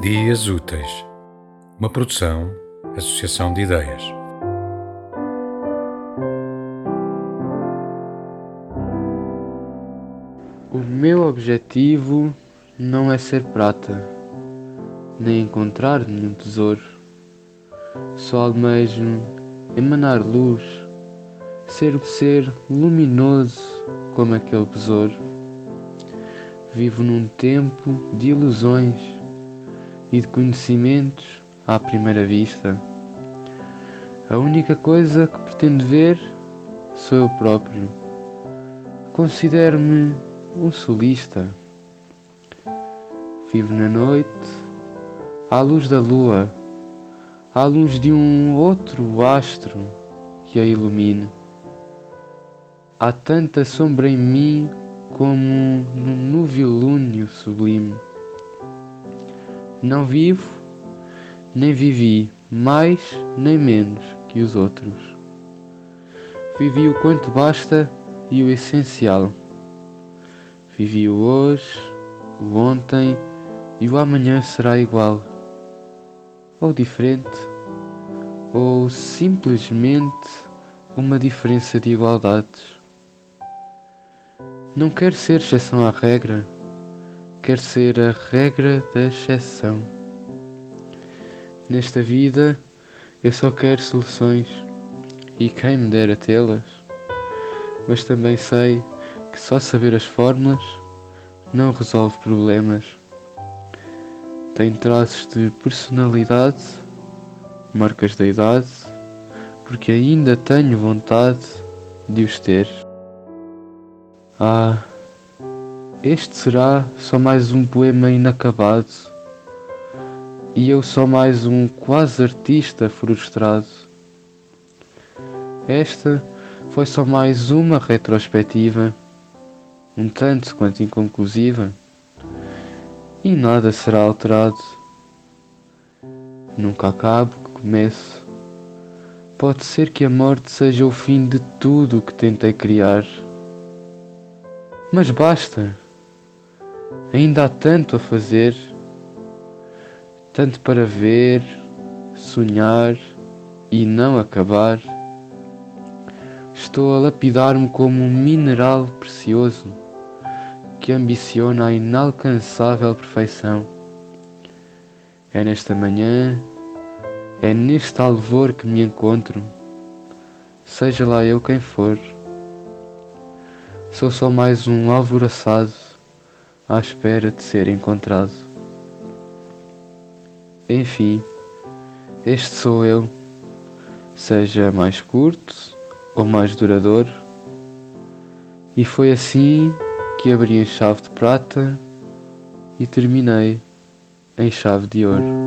Dias Úteis, uma produção, associação de ideias. O meu objetivo não é ser prata, nem encontrar nenhum tesouro. Só almejo emanar luz, ser ser luminoso como aquele besouro. Vivo num tempo de ilusões e de conhecimentos à primeira vista. A única coisa que pretendo ver sou eu próprio. Considero-me um solista. Vivo na noite, à luz da lua, à luz de um outro astro que a ilumine. Há tanta sombra em mim como num novilúnio sublime. Não vivo, nem vivi mais nem menos que os outros. Vivi o quanto basta e o essencial. Vivi o hoje, o ontem e o amanhã será igual, ou diferente, ou simplesmente uma diferença de igualdades. Não quero ser exceção à regra quer ser a regra da exceção. Nesta vida eu só quero soluções e quem me dera tê-las, mas também sei que só saber as fórmulas não resolve problemas. Tenho traços de personalidade, marcas da idade, porque ainda tenho vontade de os ter. Ah, este será só mais um poema inacabado e eu só mais um quase artista frustrado. Esta foi só mais uma retrospectiva, um tanto quanto inconclusiva, e nada será alterado. Nunca acabo que começo. Pode ser que a morte seja o fim de tudo o que tentei criar. Mas basta! Ainda há tanto a fazer, tanto para ver, sonhar e não acabar. Estou a lapidar-me como um mineral precioso que ambiciona a inalcançável perfeição. É nesta manhã, é neste alvor que me encontro, seja lá eu quem for. Sou só mais um alvoroçado à espera de ser encontrado. Enfim, este sou eu, seja mais curto ou mais duradouro, e foi assim que abri em chave de prata e terminei em chave de ouro.